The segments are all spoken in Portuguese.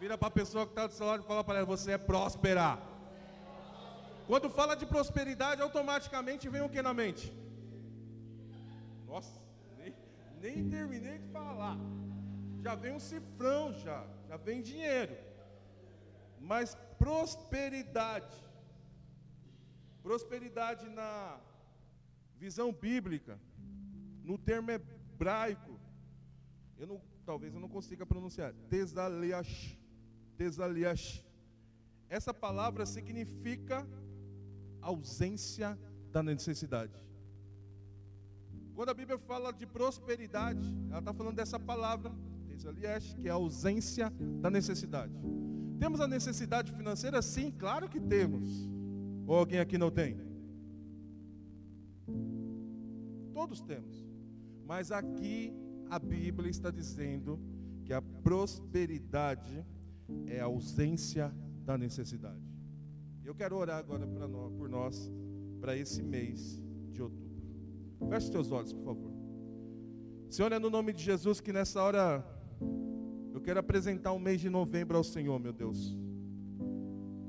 Vira para a pessoa que está do seu lado e fala para ela: Você é próspera. Quando fala de prosperidade, automaticamente vem o que na mente? Nossa, nem, nem terminei de falar. Já vem um cifrão, já. Já vem dinheiro. Mas prosperidade. Prosperidade na visão bíblica, no termo hebraico, eu não, talvez eu não consiga pronunciar. Tesaliash. Tesaliash. Essa palavra significa ausência da necessidade. Quando a Bíblia fala de prosperidade, ela está falando dessa palavra, Tesaliash, que é a ausência da necessidade. Temos a necessidade financeira? Sim, claro que temos. Ou alguém aqui não tem? Todos temos. Mas aqui a Bíblia está dizendo que a prosperidade é a ausência da necessidade. Eu quero orar agora nós, por nós, para esse mês de outubro. Feche seus olhos, por favor. Senhor, é no nome de Jesus que nessa hora eu quero apresentar o mês de novembro ao Senhor, meu Deus.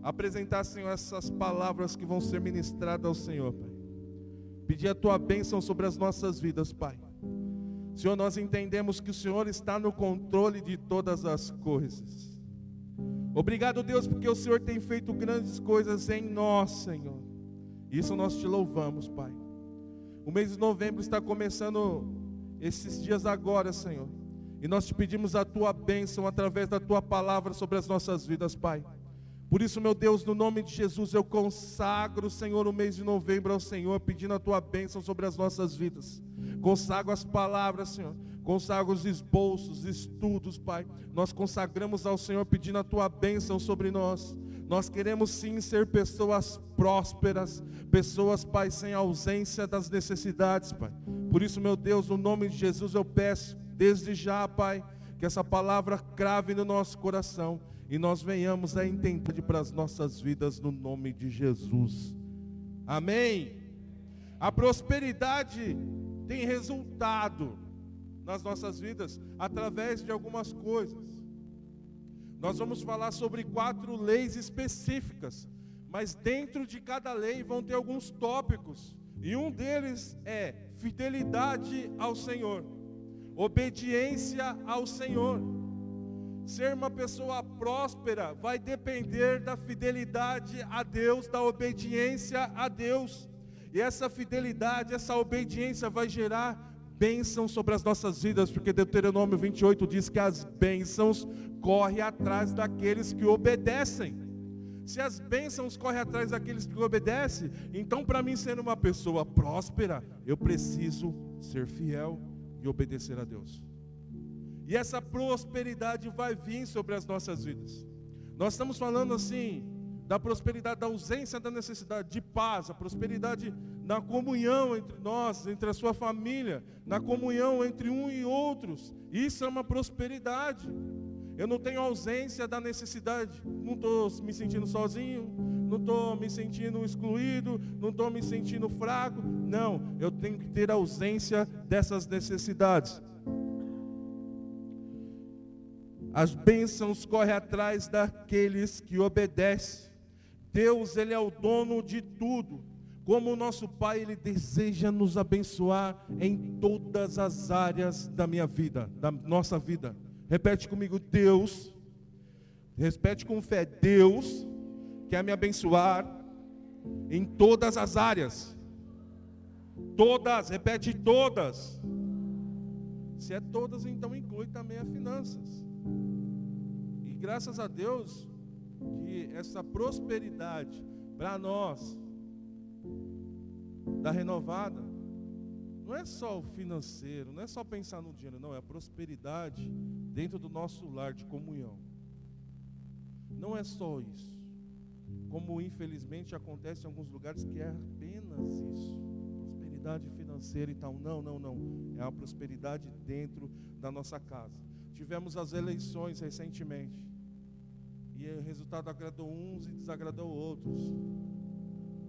Apresentar, Senhor, essas palavras que vão ser ministradas ao Senhor, Pai. Pedir a tua bênção sobre as nossas vidas, Pai. Senhor, nós entendemos que o Senhor está no controle de todas as coisas. Obrigado, Deus, porque o Senhor tem feito grandes coisas em nós, Senhor. Isso nós te louvamos, Pai. O mês de novembro está começando esses dias agora, Senhor. E nós te pedimos a tua bênção através da tua palavra sobre as nossas vidas, Pai. Por isso, meu Deus, no nome de Jesus, eu consagro, Senhor, o mês de novembro ao Senhor, pedindo a tua bênção sobre as nossas vidas. Consagro as palavras, Senhor. Consagro os esboços, estudos, Pai. Nós consagramos ao Senhor pedindo a tua bênção sobre nós. Nós queremos sim ser pessoas prósperas, pessoas, Pai, sem ausência das necessidades, Pai. Por isso, meu Deus, no nome de Jesus eu peço, desde já, Pai, que essa palavra crave no nosso coração e nós venhamos a entender para as nossas vidas no nome de Jesus. Amém. A prosperidade tem resultado nas nossas vidas através de algumas coisas. Nós vamos falar sobre quatro leis específicas, mas dentro de cada lei vão ter alguns tópicos, e um deles é fidelidade ao Senhor, obediência ao Senhor. Ser uma pessoa próspera vai depender da fidelidade a Deus, da obediência a Deus. E essa fidelidade, essa obediência vai gerar bênçãos sobre as nossas vidas, porque Deuteronômio 28 diz que as bênçãos correm atrás daqueles que obedecem. Se as bênçãos correm atrás daqueles que obedecem, então para mim ser uma pessoa próspera, eu preciso ser fiel e obedecer a Deus. E essa prosperidade vai vir sobre as nossas vidas. Nós estamos falando assim, da prosperidade, da ausência da necessidade, de paz, a prosperidade na comunhão entre nós, entre a sua família, na comunhão entre um e outros. Isso é uma prosperidade. Eu não tenho ausência da necessidade, não estou me sentindo sozinho, não estou me sentindo excluído, não estou me sentindo fraco. Não, eu tenho que ter ausência dessas necessidades. As bênçãos correm atrás daqueles que obedecem. Deus, Ele é o dono de tudo. Como o nosso Pai, Ele deseja nos abençoar em todas as áreas da minha vida, da nossa vida. Repete comigo, Deus. Repete com fé, Deus quer me abençoar em todas as áreas. Todas, repete todas. Se é todas, então inclui também as finanças. E graças a Deus, que essa prosperidade para nós, da renovada, não é só o financeiro, não é só pensar no dinheiro, não, é a prosperidade dentro do nosso lar de comunhão. Não é só isso. Como infelizmente acontece em alguns lugares que é apenas isso. Prosperidade financeira e tal. Não, não, não. É a prosperidade dentro da nossa casa. Tivemos as eleições recentemente. E o resultado agradou uns e desagradou outros.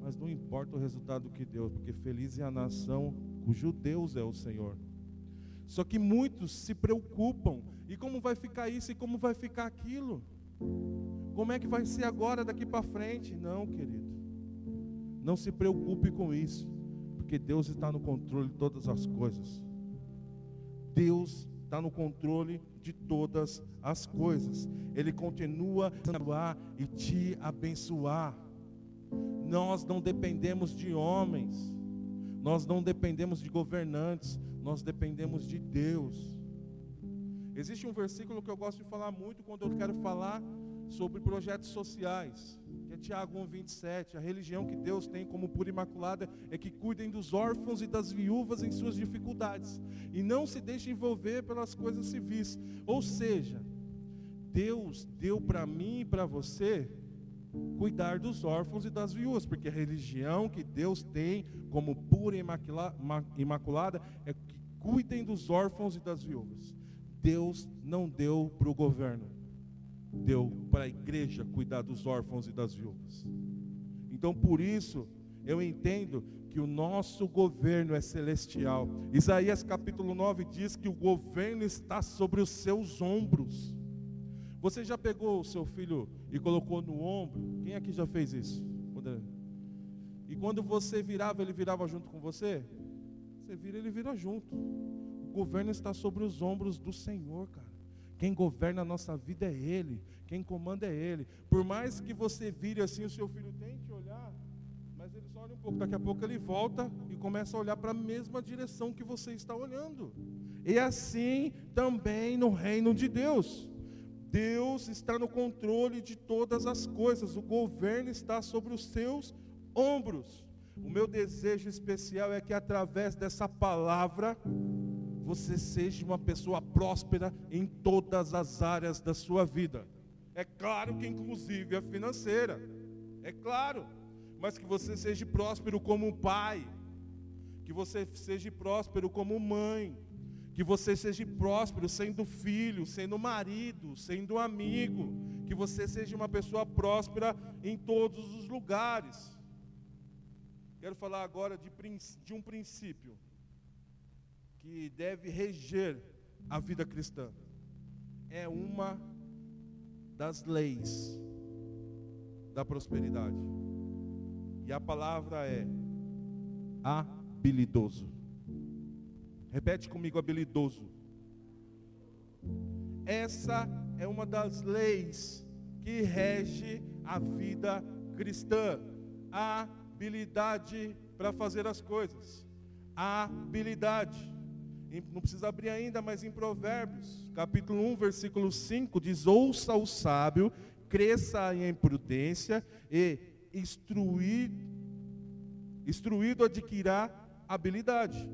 Mas não importa o resultado que deu, porque feliz é a nação cujo Deus é o Senhor. Só que muitos se preocupam. E como vai ficar isso e como vai ficar aquilo? Como é que vai ser agora daqui para frente? Não, querido. Não se preocupe com isso, porque Deus está no controle de todas as coisas. Deus está no controle de todas as coisas. Ele continua a e te abençoar. Nós não dependemos de homens, nós não dependemos de governantes, nós dependemos de Deus. Existe um versículo que eu gosto de falar muito quando eu quero falar sobre projetos sociais, que é Tiago 1:27. A religião que Deus tem como pura imaculada é que cuidem dos órfãos e das viúvas em suas dificuldades e não se deixem envolver pelas coisas civis. Ou seja, Deus deu para mim e para você cuidar dos órfãos e das viúvas, porque a religião que Deus tem como pura e imaculada é que cuidem dos órfãos e das viúvas. Deus não deu para o governo, deu para a igreja cuidar dos órfãos e das viúvas. Então, por isso, eu entendo que o nosso governo é celestial. Isaías capítulo 9 diz que o governo está sobre os seus ombros. Você já pegou o seu filho e colocou no ombro? Quem aqui já fez isso? E quando você virava, ele virava junto com você? Você vira, ele vira junto. O governo está sobre os ombros do Senhor, cara. Quem governa a nossa vida é Ele. Quem comanda é Ele. Por mais que você vire assim, o seu filho tente olhar, mas ele só olha um pouco. Daqui a pouco ele volta e começa a olhar para a mesma direção que você está olhando. E assim também no reino de Deus. Deus está no controle de todas as coisas. O governo está sobre os seus ombros. O meu desejo especial é que através dessa palavra você seja uma pessoa próspera em todas as áreas da sua vida. É claro que inclusive a financeira. É claro. Mas que você seja próspero como pai, que você seja próspero como mãe, que você seja próspero sendo filho, sendo marido, sendo amigo, que você seja uma pessoa próspera em todos os lugares. Quero falar agora de, de um princípio que deve reger a vida cristã. É uma das leis da prosperidade. E a palavra é habilidoso. Repete comigo, habilidoso. Essa é uma das leis que rege a vida cristã. Habilidade para fazer as coisas. Habilidade não precisa abrir ainda, mas em Provérbios, capítulo 1, versículo 5, diz: Ouça o sábio, cresça em prudência e instruir, instruído adquirirá habilidade.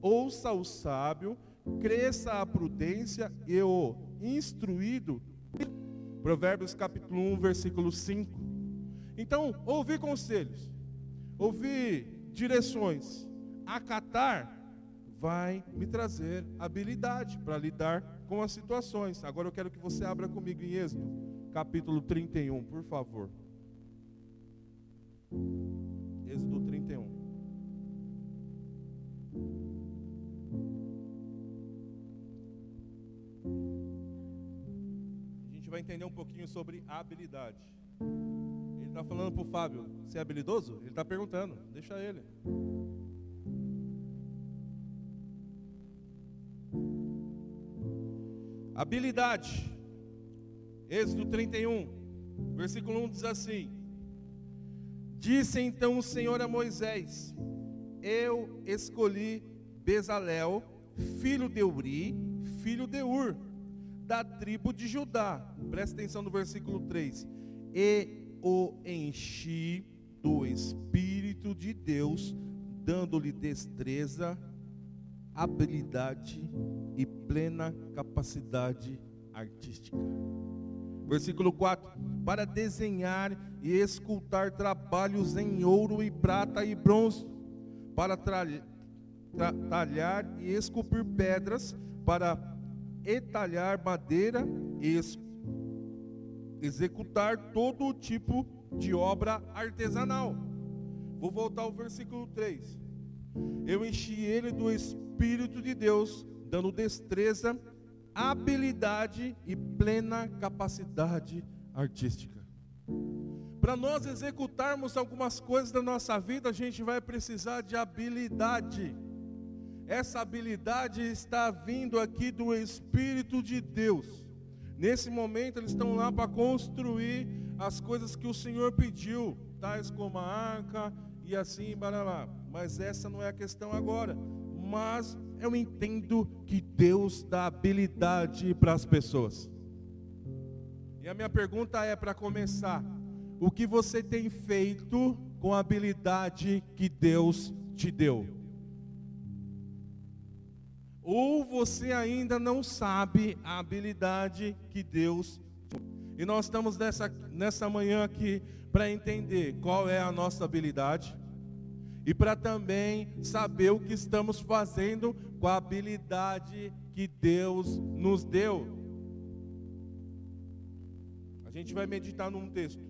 Ouça o sábio, cresça a prudência e o instruído. Provérbios capítulo 1, versículo 5. Então, ouvir conselhos, ouvir direções, acatar vai me trazer habilidade para lidar com as situações. Agora eu quero que você abra comigo em Êxodo, capítulo 31, por favor. Êxodo 31. A gente vai entender um pouquinho sobre habilidade. Ele está falando para o Fábio, você é habilidoso? Ele está perguntando, deixa ele. Habilidade. Êxodo 31, versículo 1 diz assim: Disse então o Senhor a Moisés: Eu escolhi Bezalel, filho de Uri, filho de Ur, da tribo de Judá. Presta atenção no versículo 3. E o enchi do Espírito de Deus, dando-lhe destreza, habilidade e plena capacidade artística. Versículo 4: Para desenhar e escultar trabalhos em ouro e prata e bronze, para talhar e esculpir pedras, para entalhar madeira e executar todo tipo de obra artesanal. Vou voltar ao versículo 3. Eu enchi ele do Espírito de Deus, dando destreza, habilidade e plena capacidade artística. Para nós executarmos algumas coisas da nossa vida, a gente vai precisar de habilidade. Essa habilidade está vindo aqui do Espírito de Deus. Nesse momento, eles estão lá para construir as coisas que o Senhor pediu, tais como a arca e assim, baralá. Mas essa não é a questão agora. Mas eu entendo que Deus dá habilidade para as pessoas. E a minha pergunta é para começar: o que você tem feito com a habilidade que Deus te deu? Ou você ainda não sabe a habilidade que Deus e nós estamos nessa, nessa manhã aqui para entender qual é a nossa habilidade e para também saber o que estamos fazendo com a habilidade que Deus nos deu. A gente vai meditar num texto.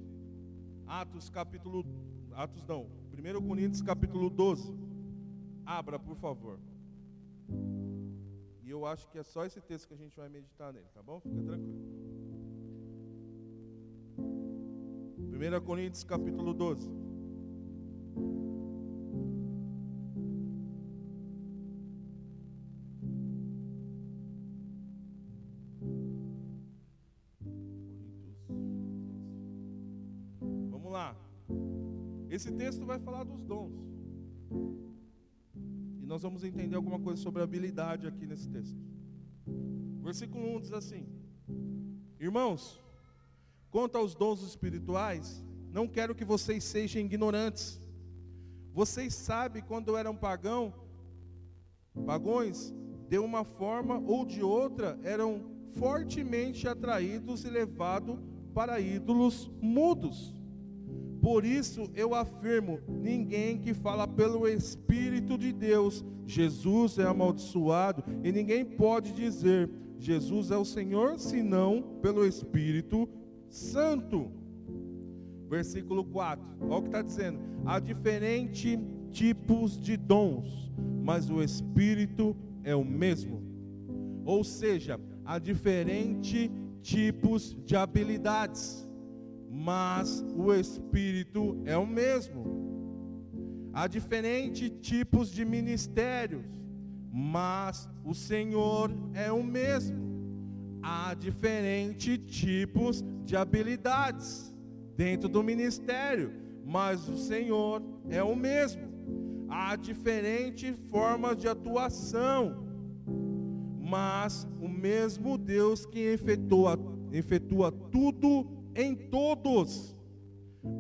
Atos capítulo Atos não, 1 Coríntios capítulo 12. Abra, por favor. E eu acho que é só esse texto que a gente vai meditar nele, tá bom? Fica tranquilo. 1 Coríntios capítulo 12. Vai falar dos dons. E nós vamos entender alguma coisa sobre habilidade aqui nesse texto. Versículo 1 diz assim: Irmãos, quanto aos dons espirituais, não quero que vocês sejam ignorantes. Vocês sabem quando eram pagão, pagões, de uma forma ou de outra, eram fortemente atraídos e levados para ídolos mudos por isso eu afirmo: ninguém que fala pelo Espírito de Deus, Jesus é amaldiçoado, e ninguém pode dizer Jesus é o Senhor, senão pelo Espírito Santo. Versículo 4, olha o que está dizendo: há diferentes tipos de dons, mas o Espírito é o mesmo. Ou seja, há diferentes tipos de habilidades mas o Espírito é o mesmo. Há diferentes tipos de ministérios, mas o Senhor é o mesmo. Há diferentes tipos de habilidades dentro do ministério, mas o Senhor é o mesmo. Há diferentes formas de atuação, mas o mesmo Deus que efetua, efetua tudo em todos.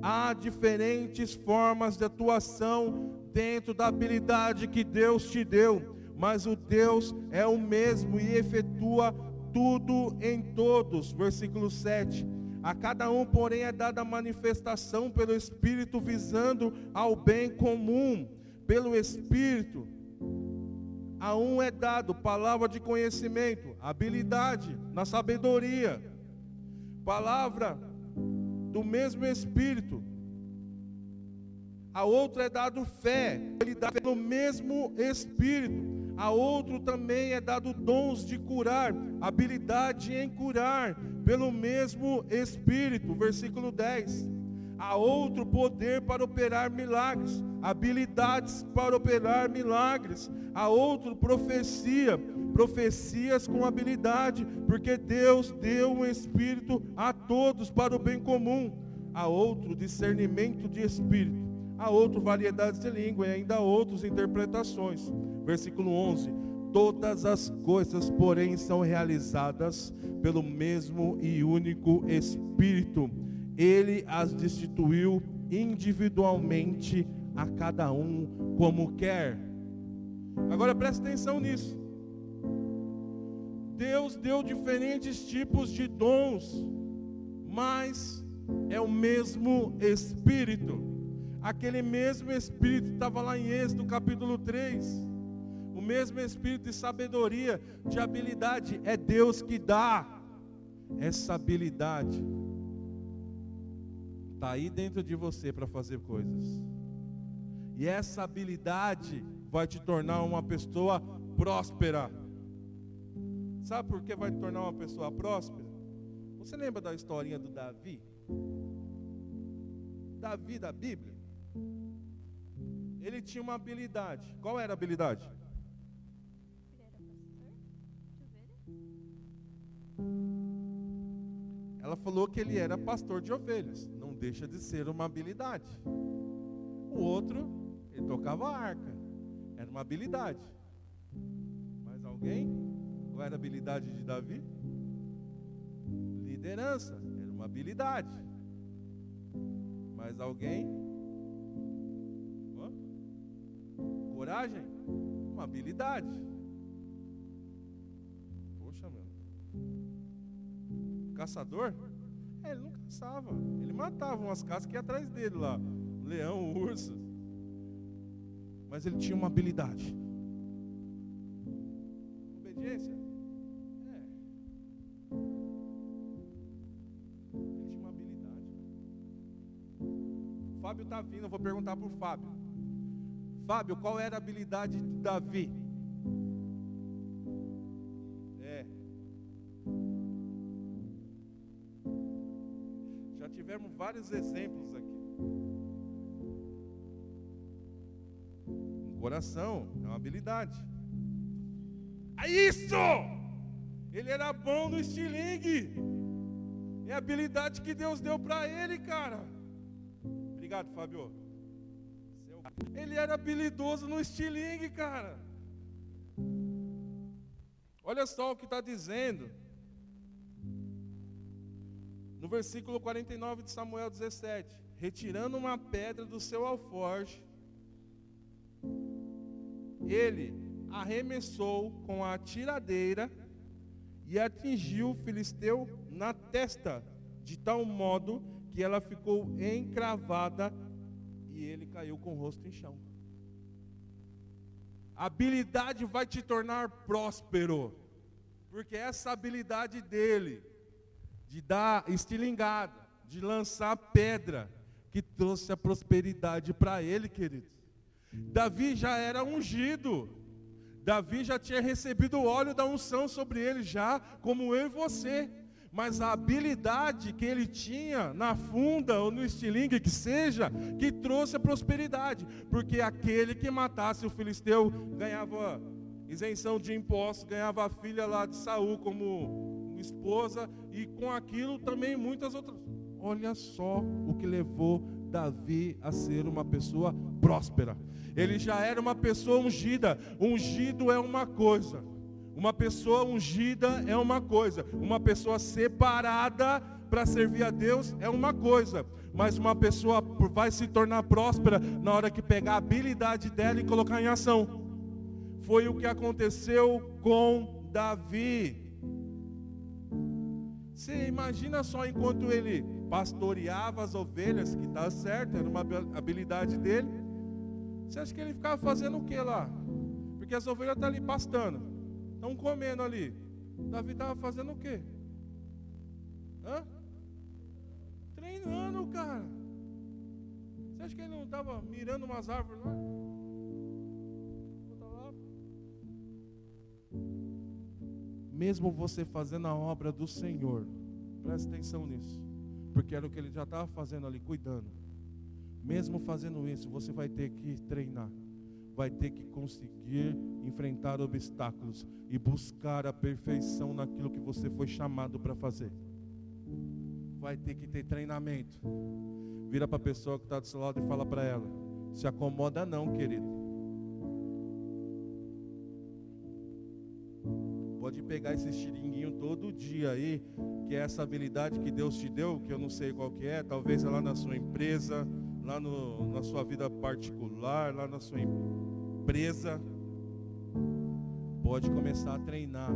Há diferentes formas de atuação dentro da habilidade que Deus te deu, mas o Deus é o mesmo e efetua tudo em todos. Versículo 7. A cada um, porém, é dada manifestação pelo Espírito visando ao bem comum. Pelo Espírito, a um é dado palavra de conhecimento, habilidade na sabedoria palavra do mesmo Espírito. A outra é dado fé, ele dá pelo mesmo Espírito. A outro também é dado dons de curar, habilidade em curar, pelo mesmo Espírito. Versículo 10. A outro poder para operar milagres, habilidades para operar milagres. A outro profecia, profecias com habilidade, porque Deus deu um espírito a todos para o bem comum, a outro discernimento de espírito, a outro variedades de língua e ainda a outros interpretações. Versículo 11. Todas as coisas, porém, são realizadas pelo mesmo e único Espírito. Ele as destituiu individualmente a cada um como quer. Agora preste atenção nisso. Deus deu diferentes tipos de dons, mas é o mesmo Espírito. Aquele mesmo Espírito estava lá em Êxodo capítulo 3. O mesmo Espírito de sabedoria, de habilidade, é Deus que dá essa habilidade. Está aí dentro de você para fazer coisas. E essa habilidade vai te tornar uma pessoa próspera Sabe por que vai tornar uma pessoa próspera? Você lembra da historinha do Davi? Davi da Bíblia? Ele tinha uma habilidade. Qual era a habilidade? Ela falou que ele era pastor de ovelhas. Não deixa de ser uma habilidade. O outro, ele tocava a arca. Era uma habilidade. Mais alguém? Qual era a habilidade de Davi? Liderança. Era uma habilidade. Mais alguém? Coragem? Uma habilidade. Poxa, meu. Caçador? É, ele não caçava. Ele matava umas casas que ia atrás dele lá. Leão, urso. Mas ele tinha uma habilidade. Obediência? Fábio está vindo, eu vou perguntar para o Fábio. Fábio, qual era a habilidade de Davi? É. Já tivemos vários exemplos aqui. Um coração é uma habilidade. É isso! Ele era bom no estilingue. É a habilidade que Deus deu para ele, cara. Obrigado, Fábio. Ele era habilidoso no estilingue, cara. Olha só o que está dizendo. No versículo 49 de Samuel 17: Retirando uma pedra do seu alforje, ele arremessou com a tiradeira e atingiu o filisteu na testa, de tal modo que ela ficou encravada e ele caiu com o rosto em chão. A habilidade vai te tornar próspero, porque essa habilidade dele, de dar estilingada, de lançar pedra, que trouxe a prosperidade para ele, queridos. Davi já era ungido, Davi já tinha recebido o óleo da unção sobre ele, já como eu e você mas a habilidade que ele tinha na funda ou no estilingue que seja, que trouxe a prosperidade, porque aquele que matasse o filisteu ganhava isenção de impostos, ganhava a filha lá de Saul como esposa e com aquilo também muitas outras. Olha só o que levou Davi a ser uma pessoa próspera. Ele já era uma pessoa ungida. Ungido é uma coisa. Uma pessoa ungida é uma coisa, uma pessoa separada para servir a Deus é uma coisa, mas uma pessoa vai se tornar próspera na hora que pegar a habilidade dela e colocar em ação. Foi o que aconteceu com Davi. Você imagina só enquanto ele pastoreava as ovelhas, que está certo, era uma habilidade dele. Você acha que ele ficava fazendo o que lá? Porque as ovelhas estão tá ali pastando. Estão comendo ali. Davi estava fazendo o quê? Hã? Treinando, cara. Você acha que ele não estava mirando umas árvores lá? Mesmo você fazendo a obra do Senhor, preste atenção nisso. Porque era o que ele já estava fazendo ali, cuidando. Mesmo fazendo isso, você vai ter que treinar vai ter que conseguir enfrentar obstáculos e buscar a perfeição naquilo que você foi chamado para fazer. Vai ter que ter treinamento. Vira para a pessoa que está do seu lado e fala para ela: se acomoda não, querido. Pode pegar esse estilinguinho todo dia aí, que é essa habilidade que Deus te deu, que eu não sei qual que é, talvez é na sua empresa, lá no, na sua vida particular, lá na sua empresa pode começar a treinar.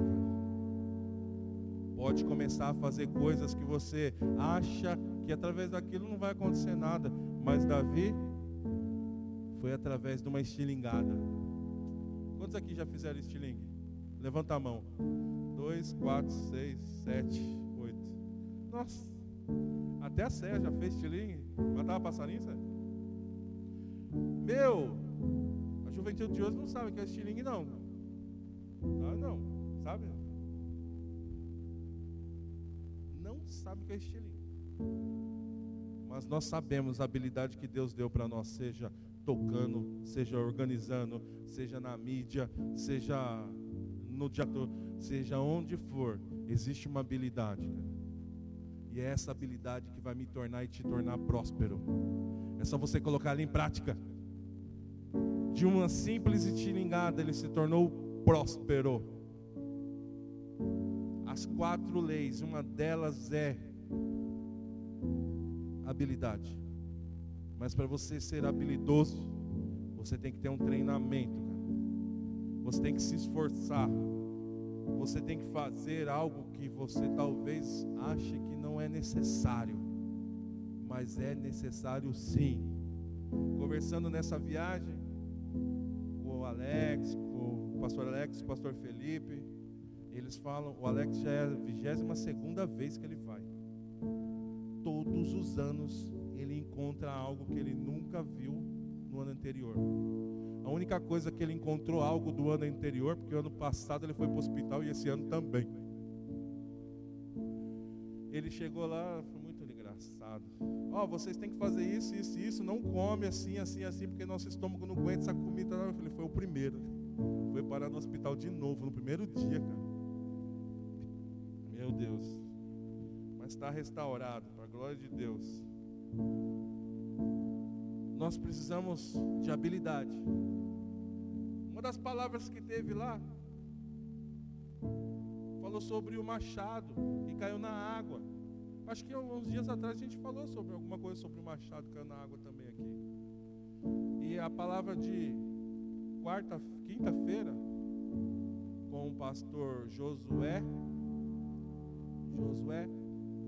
Pode começar a fazer coisas que você acha que através daquilo não vai acontecer nada. Mas Davi foi através de uma estilingada. Quantos aqui já fizeram estilingue? Levanta a mão. Dois, quatro, seis, sete, oito. Nossa, até a Sé já fez estilingue. Matava passarinho, Sé? Meu, juventude de hoje não sabe que é estilingue, não. Ah, não, sabe? sabe que é estilingue. Mas nós sabemos a habilidade que Deus deu para nós, seja tocando, seja organizando, seja na mídia, seja no teatro, seja onde for, existe uma habilidade. E é essa habilidade que vai me tornar e te tornar próspero. É só você colocar ela em prática. De uma simples itiringada, ele se tornou próspero. As quatro leis, uma delas é habilidade. Mas para você ser habilidoso, você tem que ter um treinamento, cara. Você tem que se esforçar. Você tem que fazer algo que você talvez ache que não é necessário, mas é necessário sim. Conversando nessa viagem com o Alex, com o pastor Alex, o pastor Felipe, eles falam, o Alex já é a vigésima segunda vez que ele vai. Todos os anos ele encontra algo que ele nunca viu no ano anterior. A única coisa que ele encontrou algo do ano anterior, porque o ano passado ele foi para o hospital e esse ano também. Ele chegou lá, foi muito engraçado. Ó, oh, vocês têm que fazer isso, isso, isso. Não come assim, assim, assim, porque nosso estômago não aguenta essa comida. Eu falei, foi o primeiro. Foi parar no hospital de novo, no primeiro dia, cara. Meu Deus. Mas está restaurado, para a glória de Deus nós precisamos de habilidade. Uma das palavras que teve lá falou sobre o machado que caiu na água. Acho que uns dias atrás a gente falou sobre alguma coisa sobre o machado que caiu na água também aqui. E a palavra de quarta, quinta-feira com o pastor Josué Josué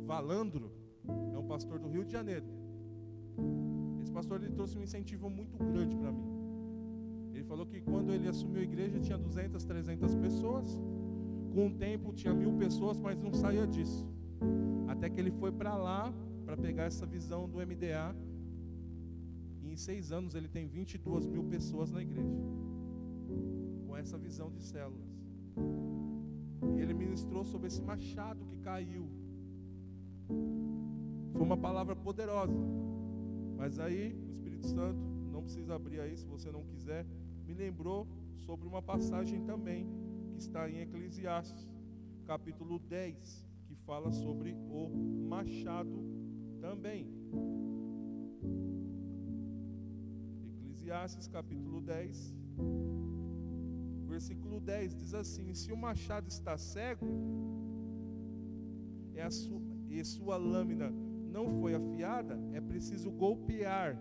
Valandro, é um pastor do Rio de Janeiro. Esse pastor ele trouxe um incentivo muito grande para mim. Ele falou que quando ele assumiu a igreja tinha 200, 300 pessoas. O tempo tinha mil pessoas, mas não saía disso. Até que ele foi para lá para pegar essa visão do MDA. E em seis anos ele tem 22 mil pessoas na igreja. Com essa visão de células. E ele ministrou sobre esse machado que caiu. Foi uma palavra poderosa. Mas aí o Espírito Santo, não precisa abrir aí se você não quiser, me lembrou sobre uma passagem também que está em Eclesiastes, capítulo 10, que fala sobre o machado também. Eclesiastes capítulo 10, versículo 10 diz assim: Se o machado está cego, é sua, e sua lâmina não foi afiada, é preciso golpear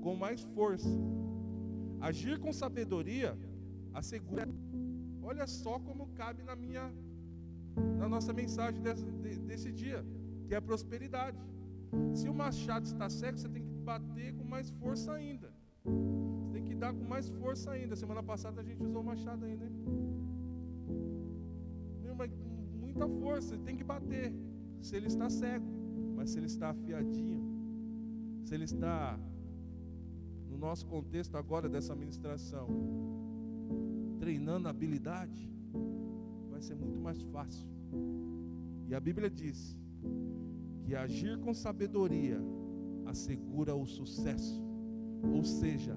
com mais força. Agir com sabedoria assegura. Olha só como cabe na minha na nossa mensagem desse, desse dia, que é a prosperidade. Se o machado está cego, você tem que bater com mais força ainda. Você tem que dar com mais força ainda. Semana passada a gente usou o machado ainda, né? Muita força, tem que bater. Se ele está cego. Mas se ele está afiadinho, se ele está no nosso contexto agora dessa ministração, treinando habilidade, vai ser muito mais fácil. E a Bíblia diz que agir com sabedoria assegura o sucesso. Ou seja,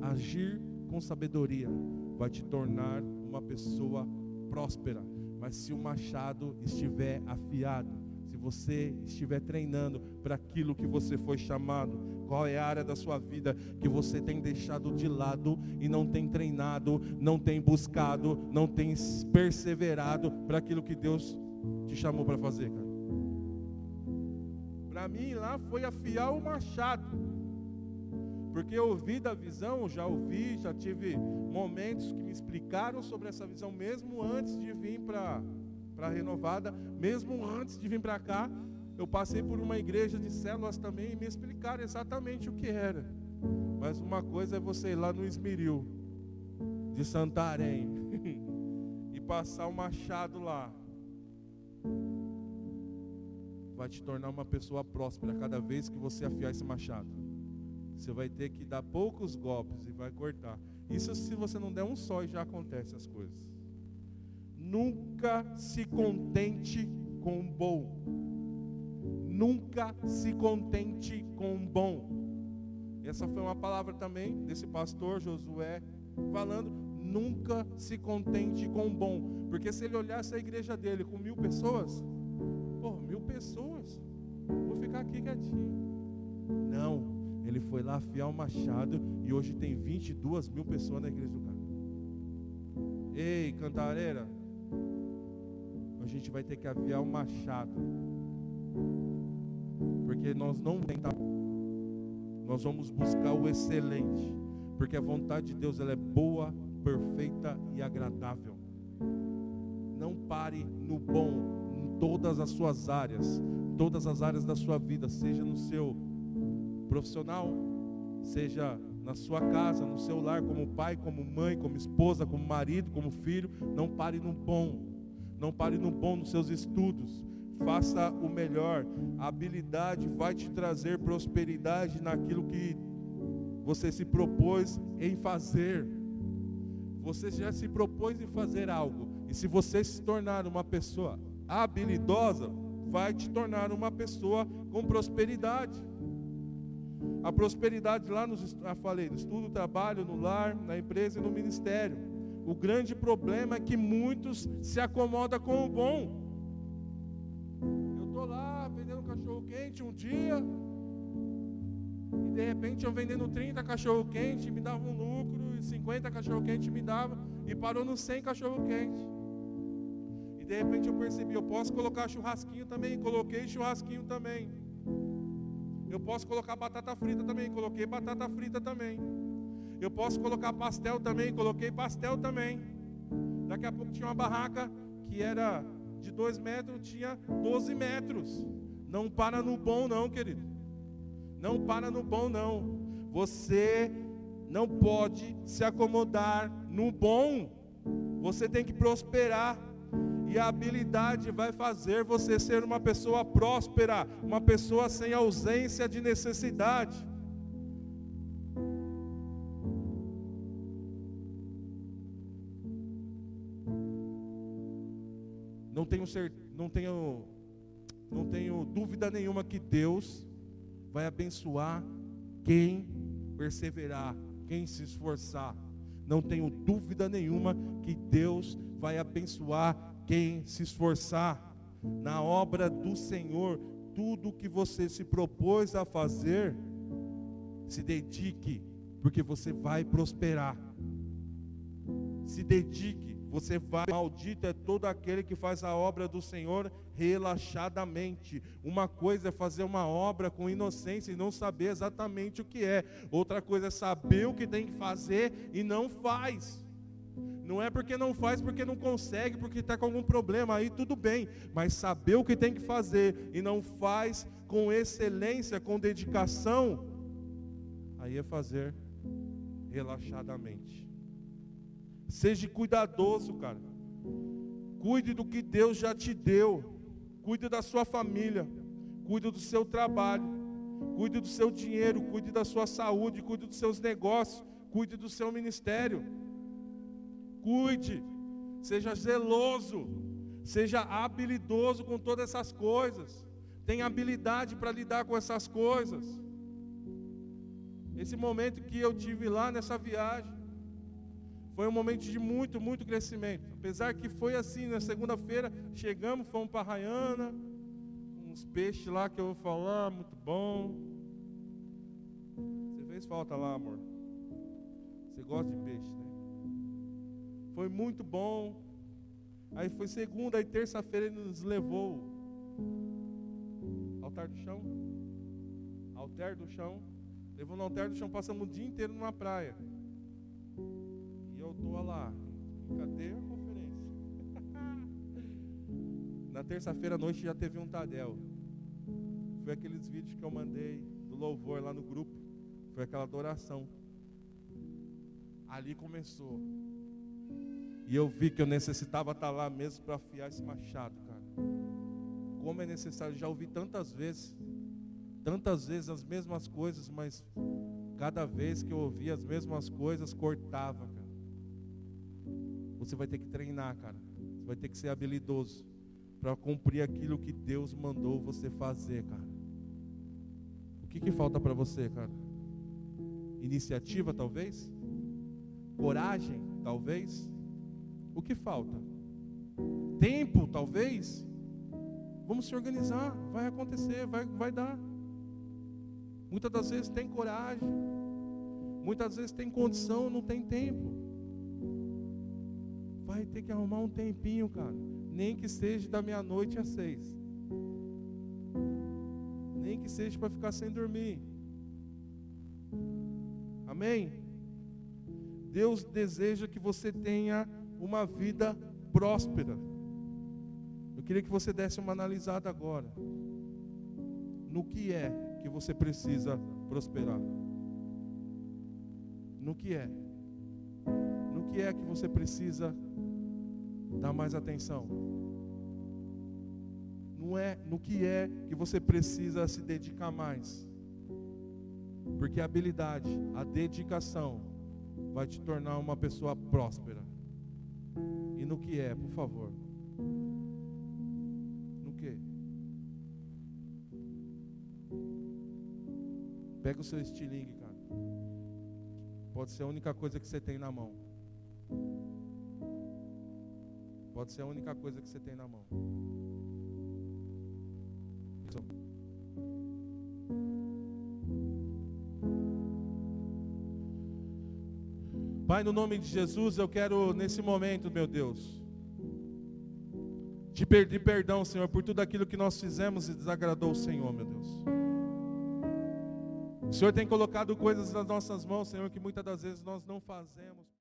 agir com sabedoria vai te tornar uma pessoa próspera. Mas se o machado estiver afiado, se você estiver treinando para aquilo que você foi chamado, qual é a área da sua vida que você tem deixado de lado e não tem treinado, não tem buscado, não tem perseverado para aquilo que Deus te chamou para fazer, cara. Para mim lá foi afiar o machado. Porque eu ouvi da visão, já ouvi, já tive momentos que me explicaram sobre essa visão mesmo antes de vir para a renovada, mesmo antes de vir para cá, eu passei por uma igreja de células também e me explicaram exatamente o que era. Mas uma coisa é você ir lá no Esmeril, de Santarém, e passar o um machado lá. Vai te tornar uma pessoa próspera cada vez que você afiar esse machado. Você vai ter que dar poucos golpes e vai cortar. Isso se você não der um só e já acontece as coisas. Nunca se contente com o bom. Nunca se contente com o bom. Essa foi uma palavra também desse pastor Josué falando. Nunca se contente com o bom. Porque se ele olhasse a igreja dele com mil pessoas, pô, mil pessoas, vou ficar aqui quietinho. Não, ele foi lá afiar o machado e hoje tem 22 mil pessoas na igreja do cara. Ei, cantareira, a gente vai ter que aviar o machado. Porque nós não tentar, nós vamos buscar o excelente, porque a vontade de Deus ela é boa, perfeita e agradável. Não pare no bom em todas as suas áreas, todas as áreas da sua vida, seja no seu profissional, seja na sua casa, no seu lar, como pai, como mãe, como esposa, como marido, como filho, não pare no bom. Não pare no bom nos seus estudos. Faça o melhor. A habilidade vai te trazer prosperidade naquilo que você se propôs em fazer. Você já se propôs em fazer algo. E se você se tornar uma pessoa habilidosa, vai te tornar uma pessoa com prosperidade. A prosperidade lá nos, já falei, no estudo, trabalho, no lar, na empresa e no ministério. O grande problema é que muitos se acomodam com o bom. Eu estou lá vendendo cachorro quente um dia, e de repente eu vendendo 30 cachorro quente, me dava um lucro, e 50 cachorro quente me dava, e parou no 100 cachorro quente. E de repente eu percebi, eu posso colocar churrasquinho também, coloquei churrasquinho também. Eu posso colocar batata frita também, coloquei batata frita também. Eu posso colocar pastel também, coloquei pastel também. Daqui a pouco tinha uma barraca que era de 2 metros, tinha 12 metros. Não para no bom, não, querido. Não para no bom, não. Você não pode se acomodar no bom. Você tem que prosperar. A habilidade vai fazer você ser uma pessoa próspera, uma pessoa sem ausência de necessidade. Não tenho, não tenho, não tenho dúvida nenhuma que Deus vai abençoar quem perseverar, quem se esforçar. Não tenho dúvida nenhuma que Deus vai abençoar quem se esforçar na obra do Senhor. Tudo que você se propôs a fazer, se dedique, porque você vai prosperar. Se dedique você vai, maldito é todo aquele que faz a obra do Senhor relaxadamente. Uma coisa é fazer uma obra com inocência e não saber exatamente o que é. Outra coisa é saber o que tem que fazer e não faz. Não é porque não faz, porque não consegue, porque está com algum problema, aí tudo bem. Mas saber o que tem que fazer e não faz com excelência, com dedicação, aí é fazer relaxadamente. Seja cuidadoso, cara. Cuide do que Deus já te deu. Cuide da sua família. Cuide do seu trabalho. Cuide do seu dinheiro. Cuide da sua saúde. Cuide dos seus negócios. Cuide do seu ministério. Cuide. Seja zeloso. Seja habilidoso com todas essas coisas. Tenha habilidade para lidar com essas coisas. Esse momento que eu tive lá nessa viagem. Foi um momento de muito, muito crescimento. Apesar que foi assim, na segunda-feira, chegamos, fomos para Raiana, uns peixes lá que eu vou falar, muito bom. Você fez falta lá, amor. Você gosta de peixe, né? Foi muito bom. Aí foi segunda, aí terça-feira ele nos levou. Altar do chão. Altar do chão. Levou no altar do chão, passamos o dia inteiro numa praia eu estou lá. Cadê a conferência? Na terça-feira à noite já teve um Tadel. Foi aqueles vídeos que eu mandei do louvor lá no grupo. Foi aquela adoração. Ali começou. E eu vi que eu necessitava estar lá mesmo para afiar esse machado, cara. Como é necessário, já ouvi tantas vezes, tantas vezes as mesmas coisas, mas cada vez que eu ouvia as mesmas coisas, cortava, você vai ter que treinar, cara. Você vai ter que ser habilidoso. para cumprir aquilo que Deus mandou você fazer, cara. O que, que falta para você, cara? Iniciativa, talvez? Coragem, talvez? O que falta? Tempo, talvez? Vamos se organizar, vai acontecer, vai, vai dar. Muitas das vezes tem coragem, muitas vezes tem condição, não tem tempo. Vai ter que arrumar um tempinho, cara. Nem que seja da meia-noite às seis. Nem que seja para ficar sem dormir. Amém? Deus deseja que você tenha uma vida próspera. Eu queria que você desse uma analisada agora. No que é que você precisa prosperar? No que é? No que é que você precisa dar mais atenção? Não é no que é que você precisa se dedicar mais? Porque a habilidade, a dedicação vai te tornar uma pessoa próspera. E no que é, por favor? No que? Pega o seu estilingue, cara. Pode ser a única coisa que você tem na mão. Pode ser a única coisa que você tem na mão. Pai, no nome de Jesus, eu quero nesse momento, meu Deus, te pedir perdão, Senhor, por tudo aquilo que nós fizemos e desagradou o Senhor, meu Deus. O Senhor tem colocado coisas nas nossas mãos, Senhor, que muitas das vezes nós não fazemos.